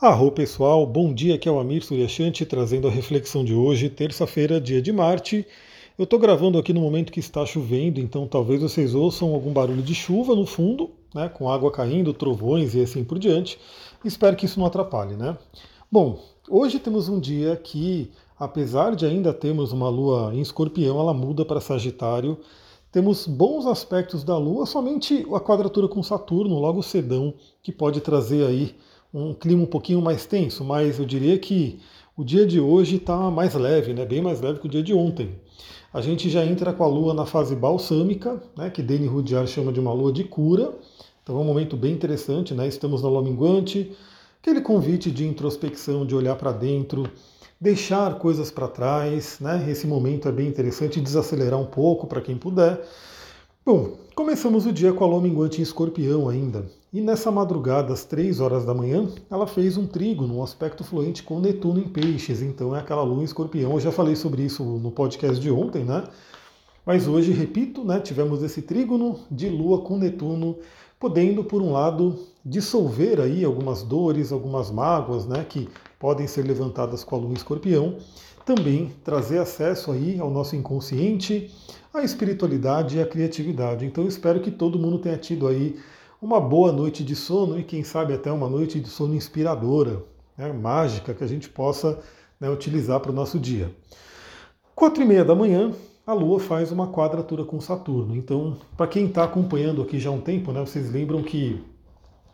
Arro pessoal, bom dia, aqui é o Amir Suryashanti trazendo a reflexão de hoje, terça-feira, dia de Marte. Eu estou gravando aqui no momento que está chovendo, então talvez vocês ouçam algum barulho de chuva no fundo, né, com água caindo, trovões e assim por diante. Espero que isso não atrapalhe, né? Bom, hoje temos um dia que, apesar de ainda termos uma lua em escorpião, ela muda para Sagitário. Temos bons aspectos da lua, somente a quadratura com Saturno, logo cedão, que pode trazer aí um clima um pouquinho mais tenso, mas eu diria que o dia de hoje está mais leve, né? bem mais leve que o dia de ontem. A gente já entra com a lua na fase balsâmica, né? que Dani Rudyard chama de uma lua de cura. Então é um momento bem interessante, né? estamos na lua minguante, aquele convite de introspecção, de olhar para dentro, deixar coisas para trás. Né? Esse momento é bem interessante, desacelerar um pouco para quem puder. Bom, começamos o dia com a lua minguante em escorpião ainda. E nessa madrugada, às 3 horas da manhã, ela fez um trígono, um aspecto fluente com Netuno em peixes. Então é aquela lua em escorpião. Eu já falei sobre isso no podcast de ontem, né? Mas hoje, repito, né, tivemos esse trígono de lua com Netuno, podendo, por um lado, dissolver aí algumas dores, algumas mágoas, né, que podem ser levantadas com a lua em escorpião. Também trazer acesso aí ao nosso inconsciente, à espiritualidade e à criatividade. Então espero que todo mundo tenha tido aí uma boa noite de sono e quem sabe até uma noite de sono inspiradora, né, mágica, que a gente possa né, utilizar para o nosso dia. Quatro e meia da manhã, a Lua faz uma quadratura com Saturno. Então, para quem está acompanhando aqui já há um tempo, né, vocês lembram que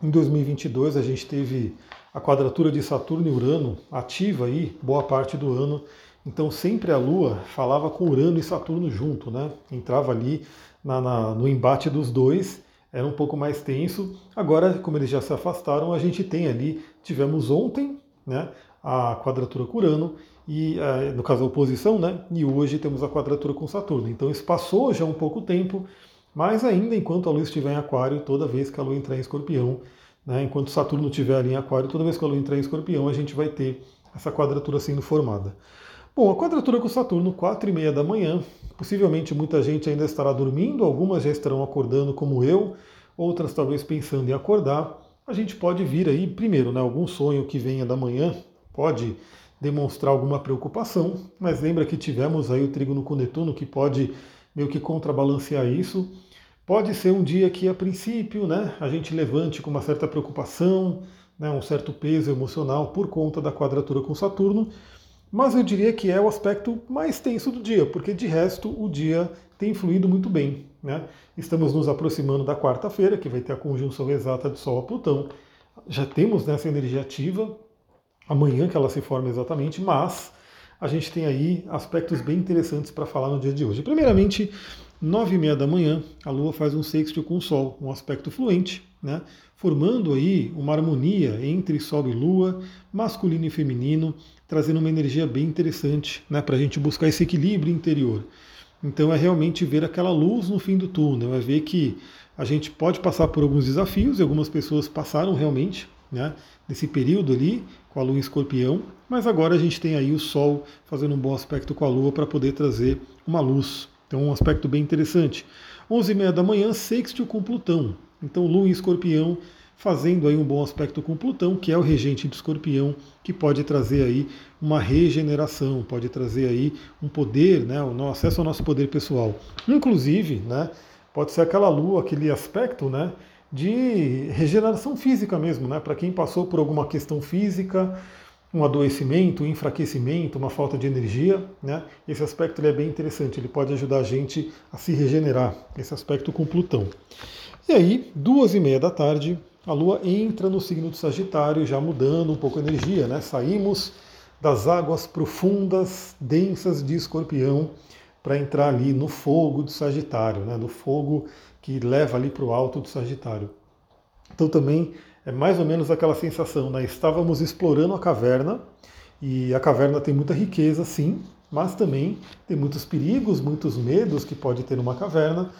em 2022 a gente teve a quadratura de Saturno e Urano ativa aí boa parte do ano. Então sempre a Lua falava com Urano e Saturno junto, né? Entrava ali na, na, no embate dos dois era um pouco mais tenso. Agora, como eles já se afastaram, a gente tem ali, tivemos ontem né, a quadratura com Urano, e, eh, no caso a oposição, né, e hoje temos a quadratura com Saturno. Então isso passou já um pouco tempo, mas ainda enquanto a Lua estiver em Aquário, toda vez que a Lua entrar em Escorpião, né, enquanto Saturno estiver ali em Aquário, toda vez que a Lua entrar em Escorpião, a gente vai ter essa quadratura sendo formada. Bom, a quadratura com Saturno, 4 e meia da manhã. Possivelmente muita gente ainda estará dormindo, algumas já estarão acordando como eu, outras talvez pensando em acordar. A gente pode vir aí, primeiro, né, algum sonho que venha da manhã pode demonstrar alguma preocupação, mas lembra que tivemos aí o trígono com Netuno que pode meio que contrabalancear isso. Pode ser um dia que, a princípio, né, a gente levante com uma certa preocupação, né, um certo peso emocional por conta da quadratura com Saturno, mas eu diria que é o aspecto mais tenso do dia, porque de resto o dia tem fluído muito bem. Né? Estamos nos aproximando da quarta-feira, que vai ter a conjunção exata de Sol a Plutão. Já temos nessa energia ativa, amanhã que ela se forma exatamente, mas a gente tem aí aspectos bem interessantes para falar no dia de hoje. Primeiramente, nove e meia da manhã, a Lua faz um sexto com o Sol, um aspecto fluente, né? formando aí uma harmonia entre Sol e Lua, masculino e feminino, trazendo uma energia bem interessante né, para a gente buscar esse equilíbrio interior. Então é realmente ver aquela luz no fim do túnel, é ver que a gente pode passar por alguns desafios, e algumas pessoas passaram realmente né, nesse período ali com a lua em escorpião, mas agora a gente tem aí o Sol fazendo um bom aspecto com a lua para poder trazer uma luz. Então um aspecto bem interessante. 11h30 da manhã, sextil com Plutão. Então lua em escorpião fazendo aí um bom aspecto com Plutão, que é o regente de Escorpião, que pode trazer aí uma regeneração, pode trazer aí um poder, né, o acesso ao nosso poder pessoal. Inclusive, né, pode ser aquela lua, aquele aspecto, né, de regeneração física mesmo, né, para quem passou por alguma questão física, um adoecimento, um enfraquecimento, uma falta de energia, né? Esse aspecto ele é bem interessante, ele pode ajudar a gente a se regenerar, esse aspecto com Plutão. E aí, duas e meia da tarde, a Lua entra no signo do Sagitário, já mudando um pouco a energia, né? Saímos das águas profundas, densas de Escorpião, para entrar ali no fogo do Sagitário, né? No fogo que leva ali para o alto do Sagitário. Então também é mais ou menos aquela sensação, né? Estávamos explorando a caverna e a caverna tem muita riqueza, sim, mas também tem muitos perigos, muitos medos que pode ter uma caverna.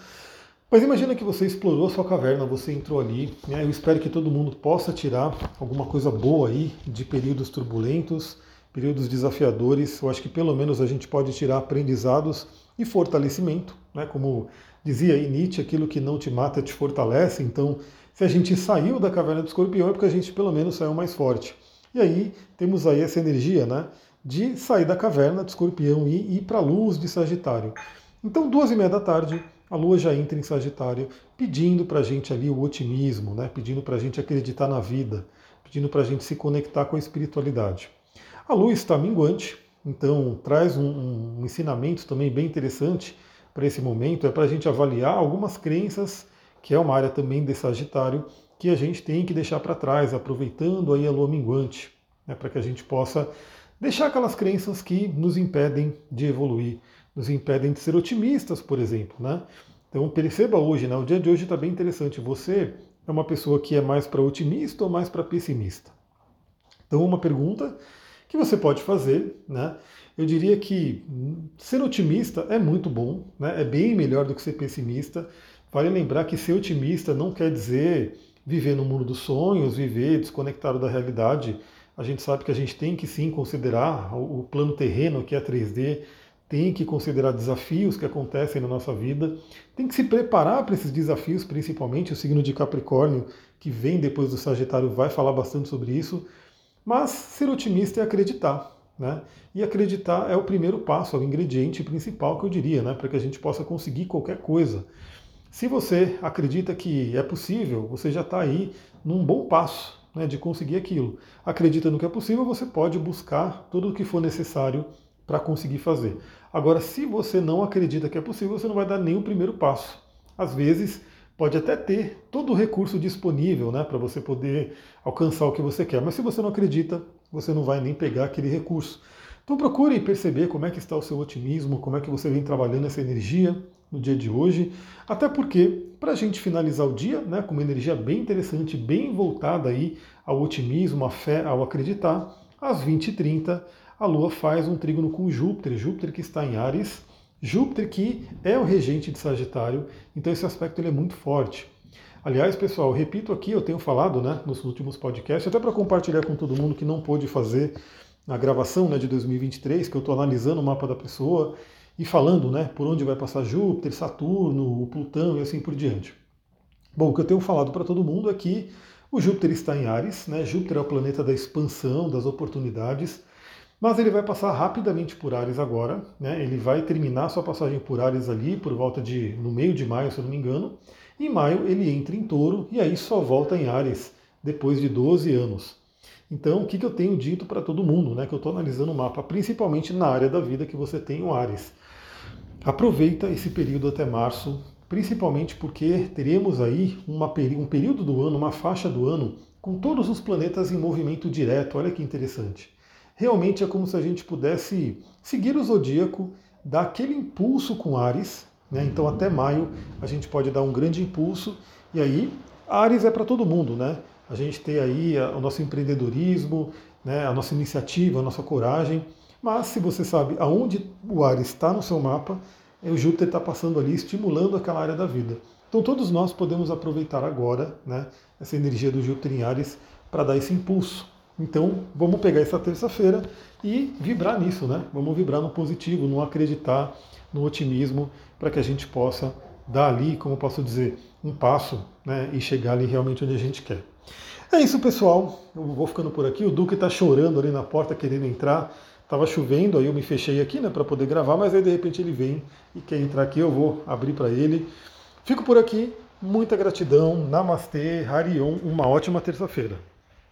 Mas imagina que você explorou a sua caverna, você entrou ali. Né? Eu espero que todo mundo possa tirar alguma coisa boa aí de períodos turbulentos, períodos desafiadores. Eu acho que pelo menos a gente pode tirar aprendizados e fortalecimento. Né? Como dizia Nietzsche, aquilo que não te mata te fortalece. Então, se a gente saiu da caverna do escorpião é porque a gente pelo menos saiu mais forte. E aí temos aí essa energia né, de sair da caverna de escorpião e ir para a luz de Sagitário. Então, duas e meia da tarde, a Lua já entra em Sagitário, pedindo para a gente ali o otimismo, né, pedindo para a gente acreditar na vida, pedindo para a gente se conectar com a espiritualidade. A Lua está minguante, então traz um, um ensinamento também bem interessante para esse momento, é para a gente avaliar algumas crenças, que é uma área também de Sagitário, que a gente tem que deixar para trás, aproveitando aí a lua minguante, né, para que a gente possa deixar aquelas crenças que nos impedem de evoluir, nos impedem de ser otimistas, por exemplo. Né? Então perceba hoje, né, o dia de hoje está bem interessante. Você é uma pessoa que é mais para otimista ou mais para pessimista? Então uma pergunta que você pode fazer, né? Eu diria que ser otimista é muito bom, né? é bem melhor do que ser pessimista. Vale lembrar que ser otimista não quer dizer viver no mundo dos sonhos, viver desconectado da realidade. A gente sabe que a gente tem que sim considerar o plano terreno, que é 3D, tem que considerar desafios que acontecem na nossa vida, tem que se preparar para esses desafios, principalmente o signo de Capricórnio, que vem depois do Sagitário, vai falar bastante sobre isso. Mas ser otimista é acreditar. Né? E acreditar é o primeiro passo, é o ingrediente principal que eu diria, né? para que a gente possa conseguir qualquer coisa. Se você acredita que é possível, você já está aí num bom passo né, de conseguir aquilo. Acredita no que é possível, você pode buscar tudo o que for necessário para conseguir fazer. Agora, se você não acredita que é possível, você não vai dar nem o primeiro passo. Às vezes, pode até ter todo o recurso disponível né, para você poder alcançar o que você quer, mas se você não acredita, você não vai nem pegar aquele recurso. Então procure perceber como é que está o seu otimismo, como é que você vem trabalhando essa energia no dia de hoje. Até porque, para a gente finalizar o dia né, com uma energia bem interessante, bem voltada aí ao otimismo, à fé, ao acreditar, às 20h30 a Lua faz um trígono com Júpiter, Júpiter que está em Ares, Júpiter que é o regente de Sagitário, então esse aspecto ele é muito forte. Aliás, pessoal, repito aqui, eu tenho falado né, nos últimos podcasts, até para compartilhar com todo mundo que não pôde fazer na gravação né, de 2023, que eu estou analisando o mapa da pessoa e falando né, por onde vai passar Júpiter, Saturno, Plutão e assim por diante. Bom, o que eu tenho falado para todo mundo é que o Júpiter está em Ares, né? Júpiter é o planeta da expansão, das oportunidades, mas ele vai passar rapidamente por Ares agora, né? Ele vai terminar sua passagem por Ares ali por volta de no meio de maio, se eu não me engano. Em maio ele entra em Touro e aí só volta em Ares depois de 12 anos. Então, o que, que eu tenho dito para todo mundo, né, que eu estou analisando o mapa, principalmente na área da vida que você tem o Ares. Aproveita esse período até março, principalmente porque teremos aí uma, um período do ano, uma faixa do ano, com todos os planetas em movimento direto. Olha que interessante. Realmente é como se a gente pudesse seguir o zodíaco, dar aquele impulso com Ares. Né? Então, até maio, a gente pode dar um grande impulso. E aí, Ares é para todo mundo, né? a gente ter aí o nosso empreendedorismo, né, a nossa iniciativa, a nossa coragem. Mas se você sabe aonde o Ares está no seu mapa, é o Júpiter está passando ali, estimulando aquela área da vida. Então todos nós podemos aproveitar agora né, essa energia do Júpiter em Ares para dar esse impulso. Então vamos pegar essa terça-feira e vibrar nisso, né? Vamos vibrar no positivo, no acreditar, no otimismo, para que a gente possa dar ali, como posso dizer, um passo né, e chegar ali realmente onde a gente quer. É isso, pessoal. Eu vou ficando por aqui. O Duque está chorando ali na porta, querendo entrar. Tava chovendo, aí eu me fechei aqui, né, para poder gravar, mas aí de repente ele vem e quer entrar aqui, eu vou abrir para ele. Fico por aqui. Muita gratidão. Namastê, Harion. Uma ótima terça-feira.